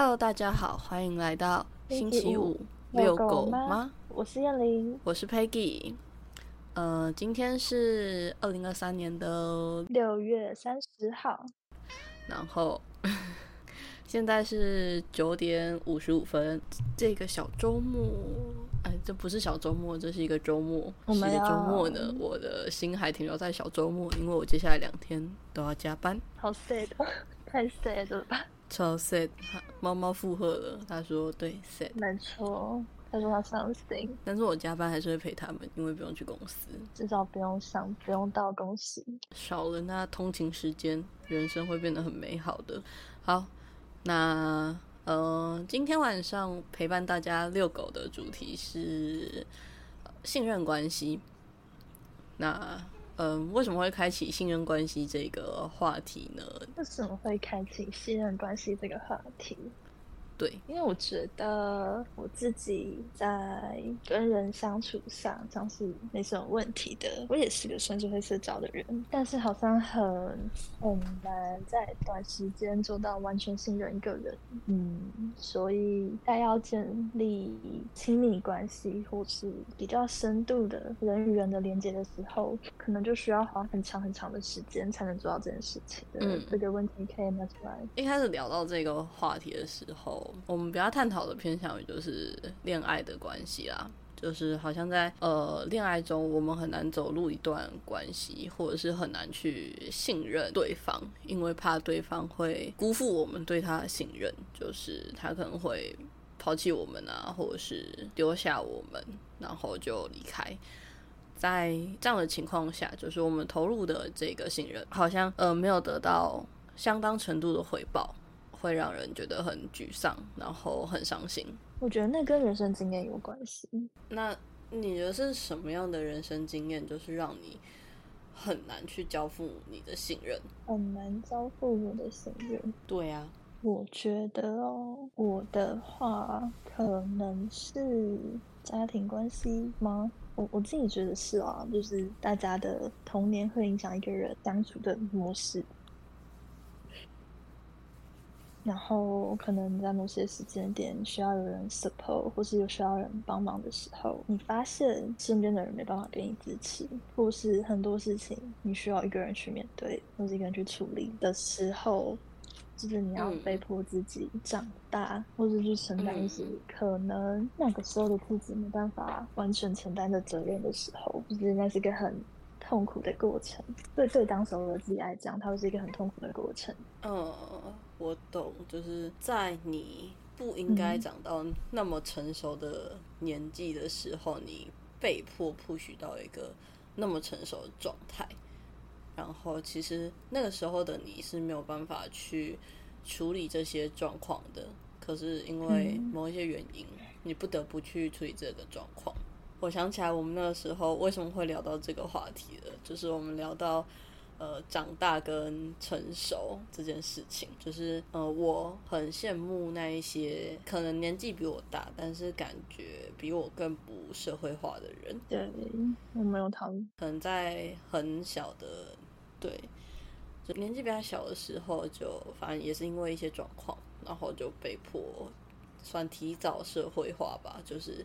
Hello，大家好，欢迎来到星期五遛遛狗狗吗吗？我是燕玲，我是 Peggy。呃，今天是二零二三年的，六月三十号，然后 现在是九点五十五分。这个小周末，哎，这不是小周末，这是一个周末。我们是一个周末呢，我的心还停留在小周末，因为我接下来两天都要加班。好 sad，哦太 sad 了吧？超 sad，猫猫附和了，他说对 sad，没错，他说他伤心，但是我加班还是会陪他们，因为不用去公司，至少不用上，不用到公司。少了那通勤时间，人生会变得很美好的。好，那呃，今天晚上陪伴大家遛狗的主题是呃信任关系。那嗯、为什么会开启信任关系这个话题呢？为什么会开启信任关系这个话题？对，因为我觉得我自己在跟人相处上像是没什么问题的，我也是个算是会社交的人，但是好像很很难在短时间做到完全信任一个人。嗯，所以在要建立亲密关系或是比较深度的人与人的连接的时候，可能就需要花很长很长的时间才能做到这件事情。嗯这个问题可以拿出来一开始聊到这个话题的时候，我们比较探讨的偏向于就是恋爱的关系啦。就是好像在呃恋爱中，我们很难走入一段关系，或者是很难去信任对方，因为怕对方会辜负我们对他的信任，就是他可能会抛弃我们啊，或者是丢下我们，然后就离开。在这样的情况下，就是我们投入的这个信任，好像呃没有得到相当程度的回报，会让人觉得很沮丧，然后很伤心。我觉得那跟人生经验有关系。那你觉得是什么样的人生经验，就是让你很难去交付你的信任？很难交付我的信任。对啊，我觉得哦，我的话可能是家庭关系吗？我我自己觉得是啊，就是大家的童年会影响一个人相处的模式。然后可能在某些时间点需要有人 support，或是有需要人帮忙的时候，你发现身边的人没办法给你支持，或是很多事情你需要一个人去面对，或是一个人去处理的时候，就是你要嗯被迫自己长大，或者去承担一些嗯可能那个时候的自己没办法完全承担的责任的时候，就是那是一个很痛苦的过程。对对，当时候的自己来讲，它会是一个很痛苦的过程。嗯，我懂，就是在你不应该嗯。长到那么成熟的年纪的时候，你被迫 push 到一个那么成熟的状态，然后其实那个时候的你是没有办法去处理这些状况的，可是因为嗯。某一些原因，你不得不去处理这个状况。我想起来，我们那个时候为什么会聊到这个话题了，就是我们聊到呃长大跟成熟这件事情，就是呃我很羡慕那一些可能年纪比我大，但是感觉比我更不社会化的人，对，我没有讨论。可能在很小的对，就年纪比较小的时候就，反正也是因为一些状况，然后就被迫算提早社会化吧，就是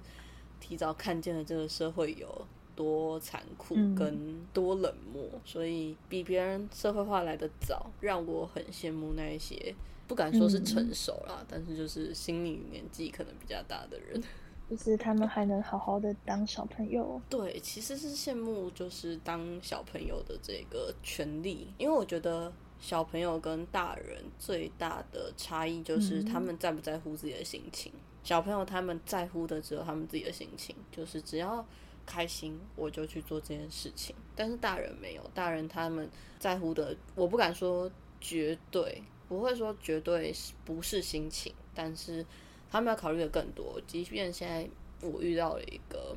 提早看见了这个社会有多残酷嗯跟多冷漠，所以比别人社会化来的早，让我很羡慕那一些。不敢说是嗯成熟啦，但是就是心理年纪可能比较大的人。就是他们还能好好的当小朋友。对，其实是羡慕就是当小朋友的这个权利，因为我觉得小朋友跟大人最大的差异就是嗯他们在不在乎自己的心情。小朋友他们在乎的只有他们自己的心情，就是只要开心我就去做这件事情。但是大人没有，大人他们在乎的，我不敢说绝对，不会说绝对不是心情，但是他们要考虑的更多。即便现在我遇到了一个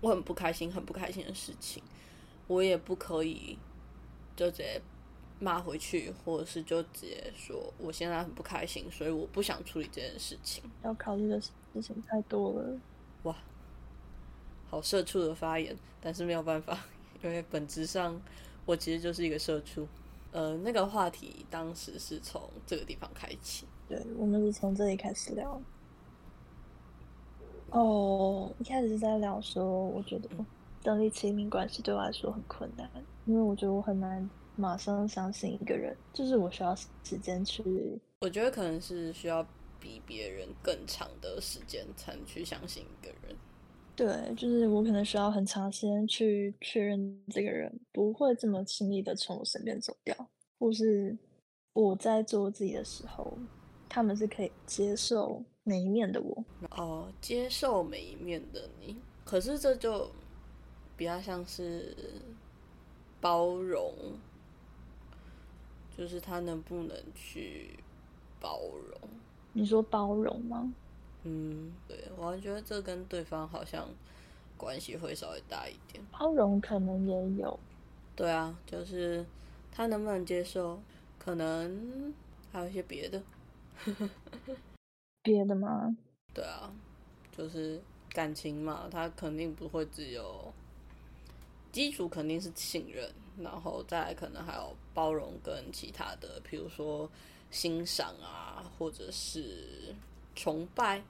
我很不开心、很不开心的事情，我也不可以就直接骂回去，或者是就直接说我现在很不开心，所以我不想处理这件事情。要考虑的事情太多了。哇，好社畜的发言，但是没有办法，因为本质上我其实就是一个社畜。呃，那个话题当时是从这个地方开启。对，我们是从这里开始聊。哦，一开始是在聊说，我觉得建立亲密关系对我来说很困难，因为我觉得我很难马上相信一个人，就是我需要时间去。我觉得可能是需要比别人更长的时间才能去相信一个人。对，就是我可能需要很长时间去确认这个人不会这么轻易的从我身边走掉，或是我在做自己的时候，他们是可以接受。每一面的我哦，接受每一面的你，可是这就比较像是包容，就是他能不能去包容？你说包容吗？嗯，对，我觉得这跟对方好像关系会稍微大一点。包容可能也有，对啊，就是他能不能接受，可能还有一些别的。别的吗？对啊，就是感情嘛，他肯定不会只有基础，肯定是信任，然后再来可能还有包容跟其他的，比如说欣赏啊，或者是崇拜。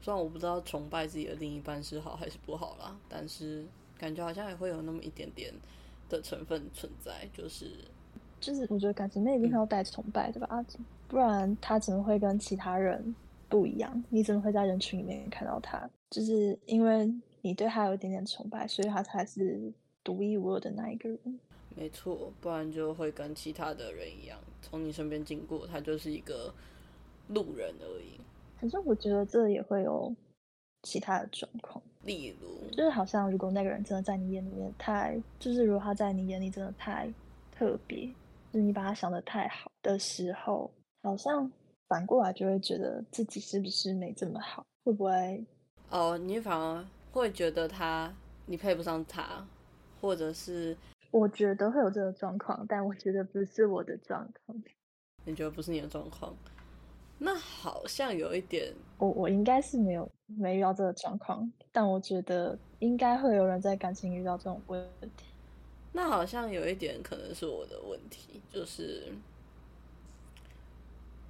虽然我不知道崇拜自己的另一半是好还是不好啦，但是感觉好像也会有那么一点点的成分存在，就是就是我觉得感情那一定要带崇拜，对吧？阿不然他怎么会跟其他人不一样？你怎么会在人群里面看到他？就是因为你对他有一点点崇拜，所以他才是独一无二的那一个人。没错，不然就会跟其他的人一样，从你身边经过，他就是一个路人而已。反正我觉得这也会有其他的状况，例如，就是好像如果那个人真的在你眼里面太，就是如果他在你眼里真的太特别，就是你把他想的太好的时候。好像反过来就会觉得自己是不是没这么好？会不会？哦，你反而会觉得他你配不上他，或者是？我觉得会有这个状况，但我觉得不是我的状况。你觉得不是你的状况？那好像有一点，我我应该是没有没遇到这个状况，但我觉得应该会有人在感情遇到这种问题。那好像有一点可能是我的问题，就是。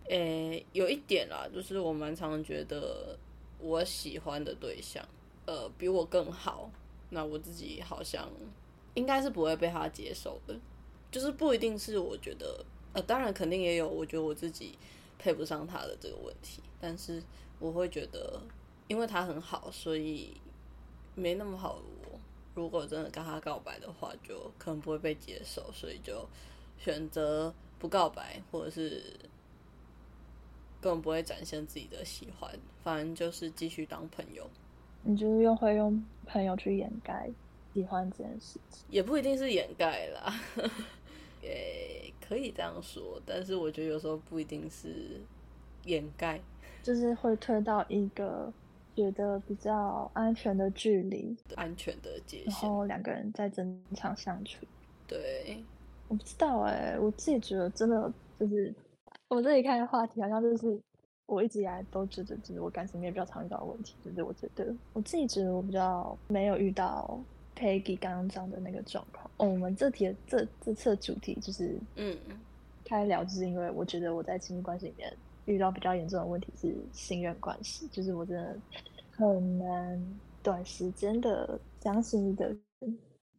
诶，有一点啦，就是我蛮常觉得我喜欢的对象，呃，比我更好，那我自己好像应该是不会被他接受的，就是不一定是我觉得，呃，当然肯定也有我觉得我自己配不上他的这个问题，但是我会觉得，因为他很好，所以没那么好。我如果真的跟他告白的话，就可能不会被接受，所以就选择不告白，或者是。根本不会展现自己的喜欢，反正就是继续当朋友。你就是用会用朋友去掩盖喜欢这件事情，也不一定是掩盖啦，诶，可以这样说。但是我觉得有时候不一定是掩盖，就是会推到一个觉得比较安全的距离，安全的界限，然后两个人在正常相处。对，我不知道哎，我自己觉得真的就是。我这里看的话题好像就是我一直以来都觉得，就是我感情里面比较常遇到的问题，就是我觉得我自己觉得我比较没有遇到 Peggy 刚刚讲的那个状况。哦，我们这题这这次的主题就是嗯开聊，就是因为我觉得我在亲密关系里面遇到比较严重的问题是信任关系，就是我真的很难短时间的相信一个人。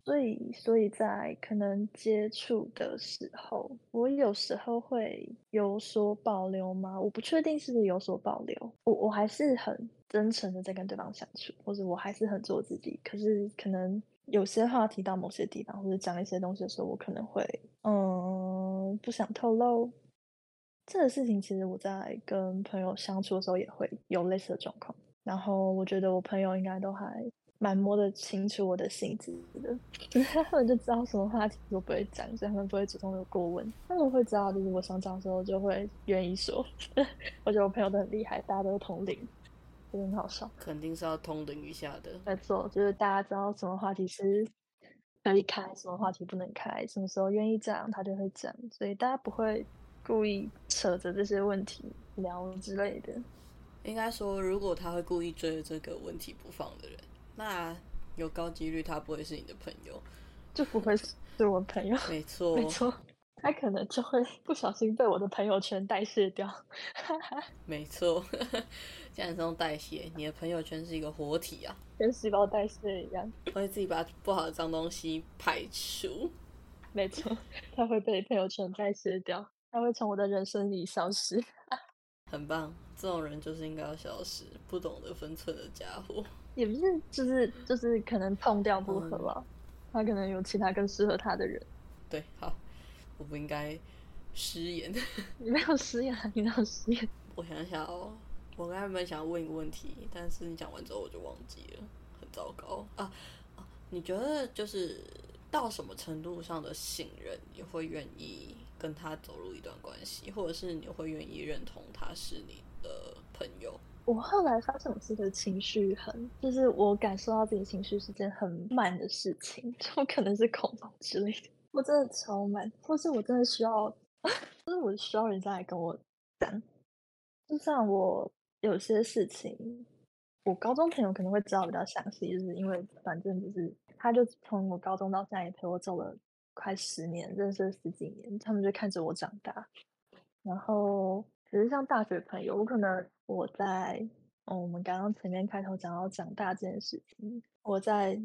所以，所以在可能接触的时候，我有时候会有所保留吗？我不确定是不是有所保留。我我还是很真诚的在跟对方相处，或者我还是很做自己。可是，可能有些话题到某些地方，或者讲一些东西的时候，我可能会嗯不想透露。这个事情其实我在跟朋友相处的时候也会有类似的状况。然后，我觉得我朋友应该都还。蛮摸得清楚我的性质的，他们就知道什么话题我不会讲，所以他们不会主动的过问。他们会知道，就是我想讲的时候就会愿意说。我觉得我朋友都很厉害，大家都是同龄，就很好笑。肯定是要通灵一下的。没错，就是大家知道什么话题是可以开，什么话题不能开，什么时候愿意讲，他就会讲。所以大家不会故意扯着这些问题聊之类的。应该说，如果他会故意追着这个问题不放的人。那有高几率他不会是你的朋友，就不会是我朋友。没错，没错。他可能就会不小心被我的朋友圈代谢掉。没错，像你这种代谢，你的朋友圈是一个活体啊，跟细胞代谢一样，会自己把不好的脏东西排除。没错，他会被朋友圈代谢掉，他会从我的人生里消失。很棒，这种人就是应该要消失，不懂得分寸的家伙。也不是，就是就是可能碰掉不合了，他可能有其他更适合他的人。对，好，我不应该失言。你没有失言，你没有失言。我想想哦，我刚才本想要问一个问题，但是你讲完之后我就忘记了，很糟糕啊啊！你觉得就是到什么程度上的信任，你会愿意？跟他走入一段关系，或者是你会愿意认同他是你的朋友？我后来发现我自己的情绪很，就是我感受到自己情绪是件很慢的事情，就可能是恐慌之类的。我真的超慢，或是我真的需要，就是我需要人家来跟我讲。就像我有些事情，我高中朋友可能会知道比较详细，就是因为反正就是他就从我高中到现在也陪我走了。快十年，认识了十几年，他们就看着我长大。然后，只是像大学朋友，我可能我在，嗯，我们刚刚前面开头讲到长大这件事情，我在，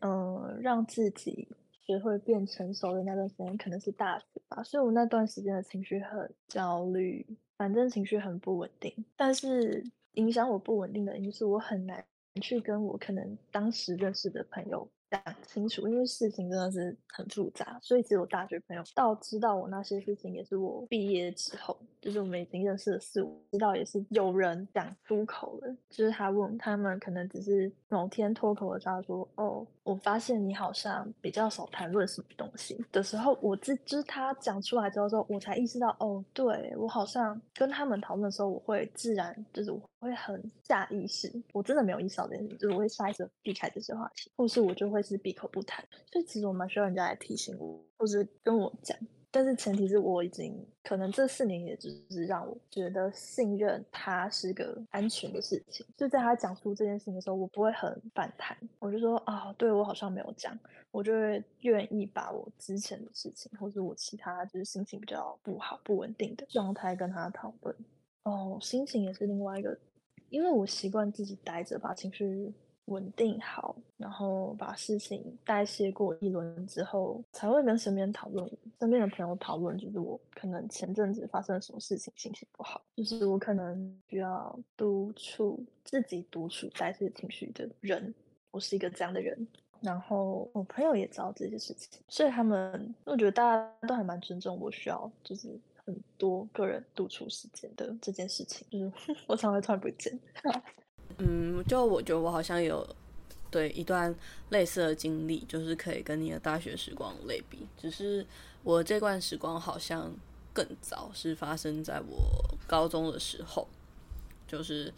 嗯，让自己学会变成熟的那段时间，可能是大学吧。所以我那段时间的情绪很焦虑，反正情绪很不稳定。但是影响我不稳定的因素，我很难去跟我可能当时认识的朋友。讲清楚，因为事情真的是很复杂，所以其实我大学朋友到知道我那些事情，也是我毕业之后，就是我们已经认识了四五，知道也是有人讲出口了，就是他问他们，可能只是某天脱口而出说：“哦，我发现你好像比较少谈论什么东西。”的时候，我自就是他讲出来之后，之后我才意识到，哦，对我好像跟他们讨论的时候，我会自然就是我会很下意识，我真的没有意识到这件事，就是我会下意识避开这些话题，或是我就会。是闭口不谈，所以其实我蛮需要人家来提醒我，或者跟我讲。但是前提是我已经可能这四年也只是让我觉得信任他是个安全的事情。就在他讲出这件事情的时候，我不会很反弹，我就说啊，对我好像没有讲，我就会愿意把我之前的事情，或者我其他就是心情比较不好、不稳定的状态跟他讨论。哦，心情也是另外一个，因为我习惯自己待着，把情绪。稳定好，然后把事情代谢过一轮之后，才会跟身边讨论。身边的朋友讨论，就是我可能前阵子发生了什么事情，心情不好，就是我可能需要独处，自己独处代谢情绪的人。我是一个这样的人，然后我朋友也知道这些事情，所以他们，我觉得大家都还蛮尊重我需要，就是很多个人独处时间的这件事情。就是 我常会突然不见。嗯，就我觉得我好像有对一段类似的经历，就是可以跟你的大学时光类比。只是我这段时光好像更早，是发生在我高中的时候。就是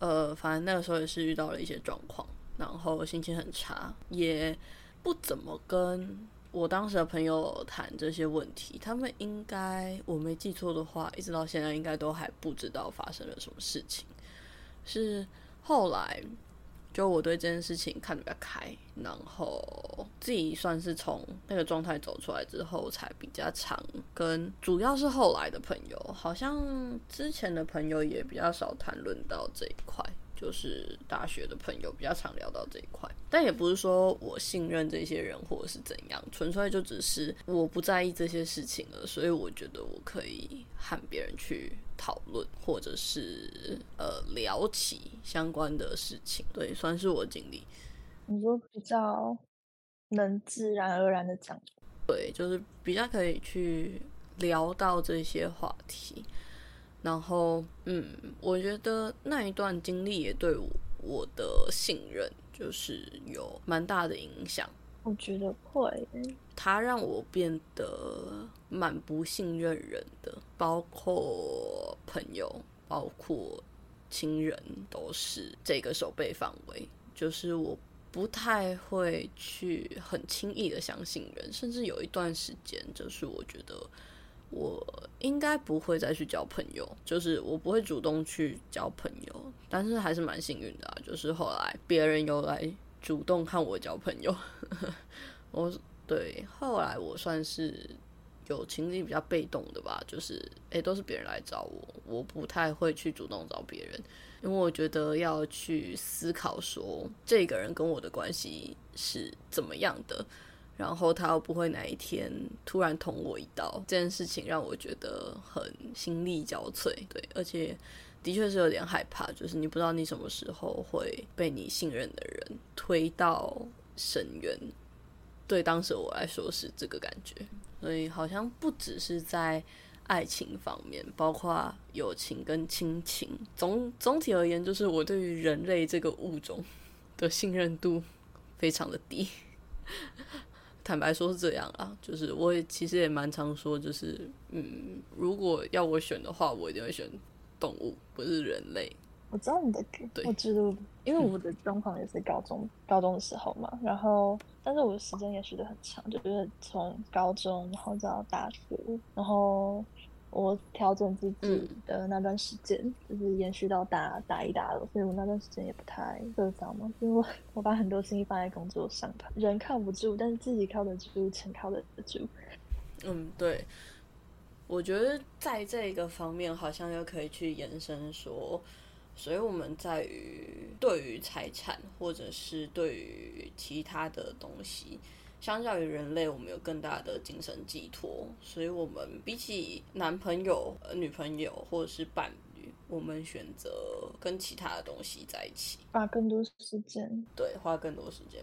呃，反正那个时候也是遇到了一些状况，然后心情很差，也不怎么跟我当时的朋友谈这些问题。他们应该我没记错的话，一直到现在应该都还不知道发生了什么事情。是。后来，就我对这件事情看得比较开，然后自己算是从那个状态走出来之后，才比较常跟主要是后来的朋友，好像之前的朋友也比较少谈论到这一块。就是大学的朋友比较常聊到这一块，但也不是说我信任这些人或者是怎样，纯粹就只是我不在意这些事情了，所以我觉得我可以和别人去讨论，或者是呃聊起相关的事情，对，算是我经历。你说比较能自然而然的讲，对，就是比较可以去聊到这些话题。然后，嗯，我觉得那一段经历也对我我的信任就是有蛮大的影响。我觉得会，他让我变得蛮不信任人的，包括朋友，包括亲人，都是这个手背范围。就是我不太会去很轻易的相信人，甚至有一段时间，就是我觉得。我应该不会再去交朋友，就是我不会主动去交朋友，但是还是蛮幸运的，就是后来别人有来主动看我交朋友，我对后来我算是有情里比较被动的吧，就是诶、都是别人来找我，我不太会去主动找别人，因为我觉得要去思考说这个人跟我的关系是怎么样的，然后他又不会哪一天突然捅我一刀，这件事情让我觉得很心力交瘁，对，而且的确是有点害怕，就是你不知道你什么时候会被你信任的人推到深渊。对当时我来说是这个感觉，所以好像不只是在爱情方面，包括友情跟亲情。总总体而言，就是我对于人类这个物种的信任度非常的低。坦白说是这样啊，就是我也其实也蛮常说，就是嗯，如果要我选的话，我一定会选动物，不是人类。我知道你的对，我知道，因为我的状况也是高中高中的时候嘛，然后但是我的时间也学的很长，就是从高中然后到大学，然后我调整自己嗯的那段时间，就是延续到大大一大二，所以我那段时间也不太社交嘛，因为我 我把很多心力放在工作上吧，人靠不住，但是自己靠得住，钱靠得住。嗯，对，我觉得在这个方面好像又可以去延伸说，所以我们在于对于财产或者是对于其他的东西，相较于人类，我们有更大的精神寄托，所以我们比起男朋友、呃女朋友或者是伴侣，我们选择跟其他的东西在一起。花更多时间，对，花更多时间。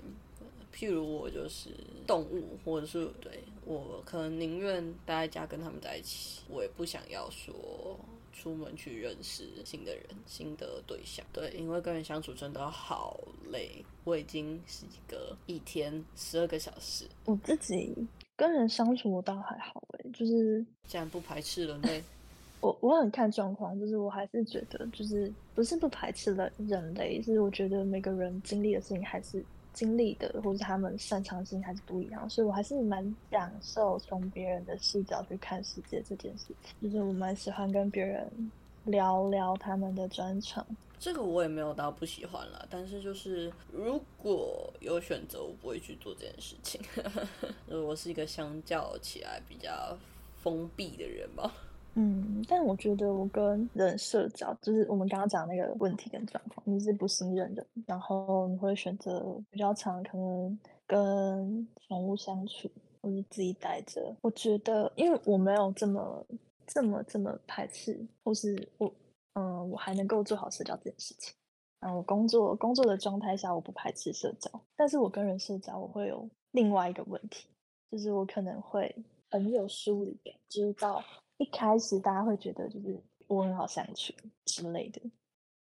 譬如我就是动物，或者是对我可能宁愿待在家跟他们在一起，我也不想要说出门去认识新的人、新的对象。对，因为跟人相处真的好累，我已经是一个一天十二个小时，我自己跟人相处我倒还好诶、就是竟然不排斥人类。我我很看状况，就是我还是觉得，就是不是不排斥了人类，是我觉得每个人经历的事情还是经历的，或者他们擅长性还是不一样，所以我还是蛮享受从别人的视角去看世界这件事情，就是我蛮喜欢跟别人聊聊他们的专长。这个我也没有到不喜欢啦，但是就是如果有选择，我不会去做这件事情。我是一个相较起来比较封闭的人吧。嗯，但我觉得我跟人社交，就是我们刚刚讲那个问题跟状况，你是不信任人，然后你会选择比较长，可能跟宠物相处，或是自己待着。我觉得，因为我没有这么、这么、这么排斥，或是我，嗯，我还能够做好社交这件事情。嗯，我工作工作的状态下，我不排斥社交，但是我跟人社交，我会有另外一个问题，就是我可能会很有疏离感，就是到一开始大家会觉得就是我很好相处之类的，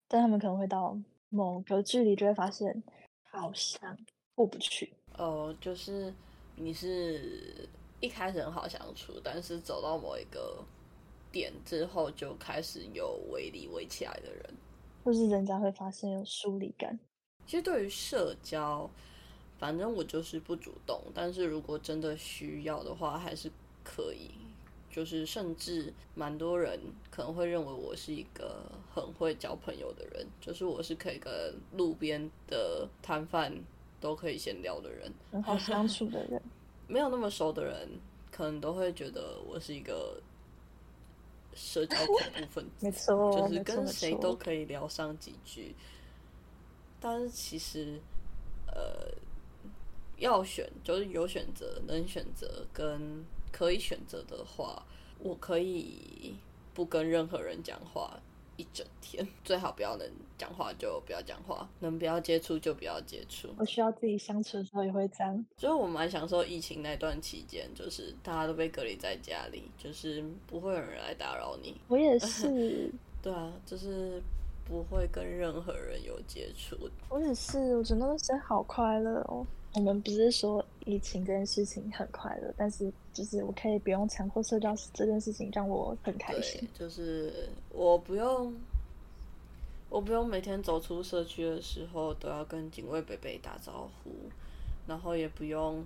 但他们可能会到某个距离就会发现好像过不去。哦，就是你是一开始很好相处，但是走到某一个点之后，就开始有围篱围起来的人。或是人家会发现有疏离感。其实对于社交，反正我就是不主动，但是如果真的需要的话，还是可以。就是甚至蛮多人可能会认为我是一个很会交朋友的人，就是我是可以跟路边的摊贩都可以闲聊的人，很好相处的人，没有那么熟的人，可能都会觉得我是一个社交恐怖分子。没错，就是跟谁都可以聊上几句。但是其实，呃，要选就是有选择，能选择跟可以选择的话，我可以不跟任何人讲话一整天，最好不要能讲话就不要讲话，能不要接触就不要接触。我需要自己相处的时候也会这样。所以我蛮享受疫情那段期间，就是大家都被隔离在家里，就是不会有人来打扰你。我也是，对啊，就是不会跟任何人有接触。我也是，我觉得那段时间好快乐哦。我们不是说疫情这件事情很快乐，但是就是我可以不用强迫社交这件事情让我很开心。，就是我不用，我不用每天走出社区的时候都要跟警卫北北打招呼，然后也不用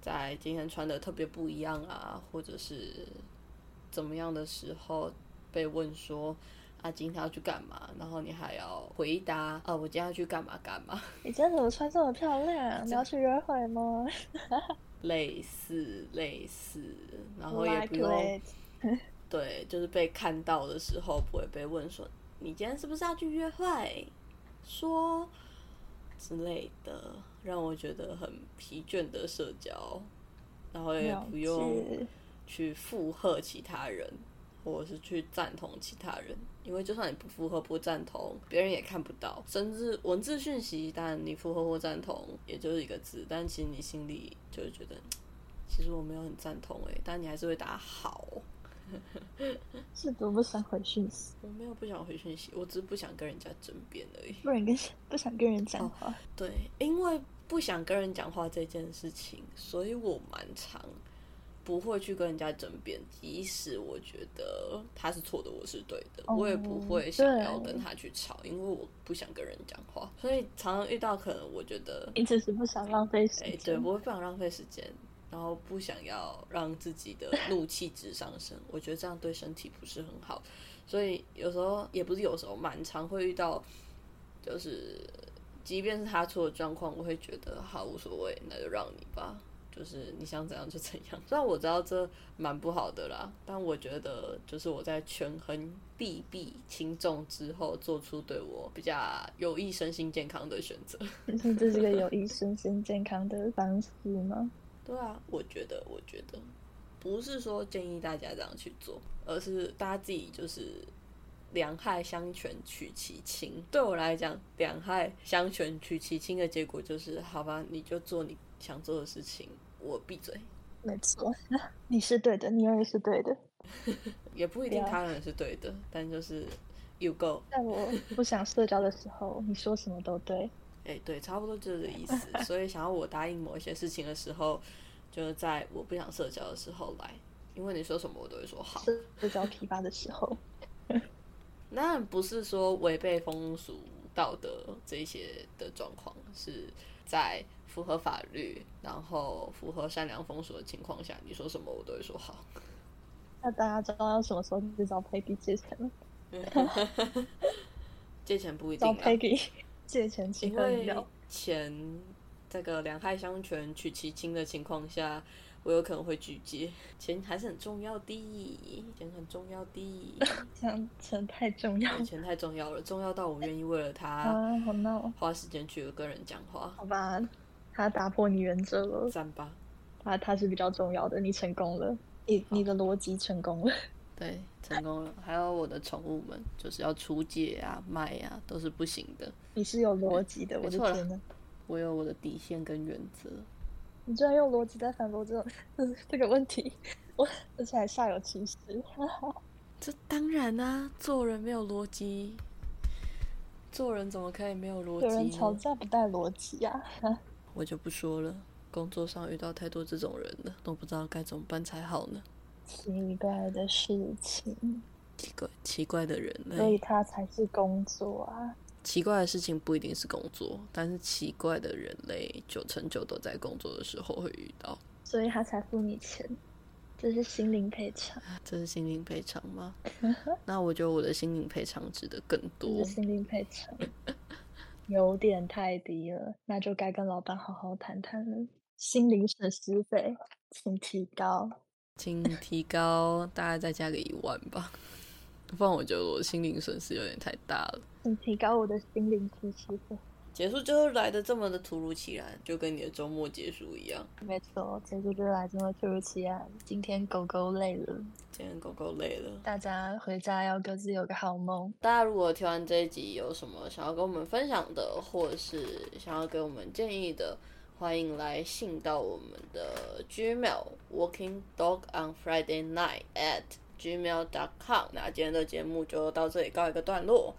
在今天穿的特别不一样啊，或者是怎么样的时候被问说。啊，今天要去干嘛？然后你还要回答啊，我今天要去干嘛干嘛？你今天怎么穿这么漂亮？你要去约会吗？类似类似，然后也不用 对，就是被看到的时候不会被问说你今天是不是要去约会，说之类的，让我觉得很疲倦的社交，然后也不用去附和其他人，或者是去赞同其他人，因为就算你不符合、不赞同，别人也看不到。甚至文字讯息，但你符合或赞同，也就是一个字，但其实你心里就是觉得，其实我没有很赞同诶，但你还是会打好。是多不想回讯息，我没有不想回讯息，我只是不想跟人家争辩而已。不然跟不想跟人讲话。对，因为不想跟人讲话这件事情，所以我蛮常不会去跟人家争辩，即使我觉得他是错的，我是对的，哦我也不会想要跟他去吵，因为我不想跟人讲话，所以常常遇到可能我觉得，你只是不想浪费时哎、间。对，我会不想浪费时间。然后不想要让自己的怒气值上升，我觉得这样对身体不是很好，所以有时候也不是有时候，蛮常会遇到，就是即便是他错的状况，我会觉得好无所谓，那就让你吧，就是你想怎样就怎样。虽然我知道这蛮不好的啦，但我觉得就是我在权衡利弊轻重之后，做出对我比较有益身心健康的选择。这是个有益身心健康的方式吗？对啊，我觉得，我觉得不是说建议大家这样去做，而是大家自己就是两害相权取其轻。对我来讲，两害相权取其轻的结果就是，好吧，你就做你想做的事情，我闭嘴。没错，你是对的，你永远是对的。也不一定他人是对的，但就是 you go。在我不想社交的时候，你说什么都对。哎、对，差不多就是这个意思。所以想要我答应某一些事情的时候，就是在我不想社交的时候来，因为你说什么我都会说好。社交疲乏的时候，那不是说违背风俗道德这一些的状况，是在符合法律，然后符合善良风俗的情况下，你说什么我都会说好。那大家知道要什么时候去找 Peggy 借钱吗？借钱不一定找，Peggy 借钱请因为喝饮料。钱这个两害相权取其轻的情况下，我有可能会拒接。钱还是很重要的，钱很重要的，这样钱太重要钱太重要了，重要到我愿意为了他啊！好闹，花时间去跟人讲话。好吧，他打破你原则了，三八。他他是比较重要的，你成功了，你你的逻辑成功了。对，成功了。还有我的宠物们，就是要出借啊、卖啊，都是不行的。你是有逻辑的，我的天呐！我有我的底线跟原则。你居然用逻辑在反驳这种 这个问题，我而且还煞有其事。这当然啦、做人没有逻辑，做人怎么可以没有逻辑有人吵？架不带逻辑啊！我就不说了。工作上遇到太多这种人了，都不知道该怎么办才好呢。奇怪的事情，奇怪，奇怪的人类所以他，才是工作啊！奇怪的事情不一定是工作，但是奇怪的人类九成九都在工作的时候会遇到。所以他才付你钱，这是心灵赔偿，这是心灵赔偿吗？那我觉得我的心灵赔偿值得更多。心灵赔偿，有点太低了，那就该跟老板好好谈谈了。心灵损失费，请提高。请提高，大概再加个一万吧，不然我觉得我心灵损失有点太大了。请提高我的心灵损失费。结束就是来的这么的突如其来，就跟你的周末结束一样。没错，结束就来这么突如其来。今天狗狗累了，今天狗狗累了，大家回家要各自有个好梦。大家如果听完这一集有什么想要跟我们分享的，或者是想要给我们建议的，欢迎来信到我们的 Gmail Working Dog on Friday Night at gmail.com。那今天的节目就到这里告一个段落，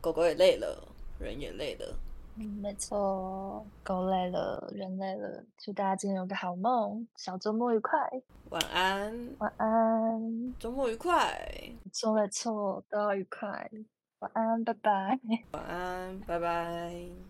狗狗也累了，人也累了。嗯，没错，狗累了，人累了，祝大家今天有个好梦，小周末愉快，晚安，晚安。周末愉快，错没错，都要愉快，晚安，拜拜。晚安，拜拜。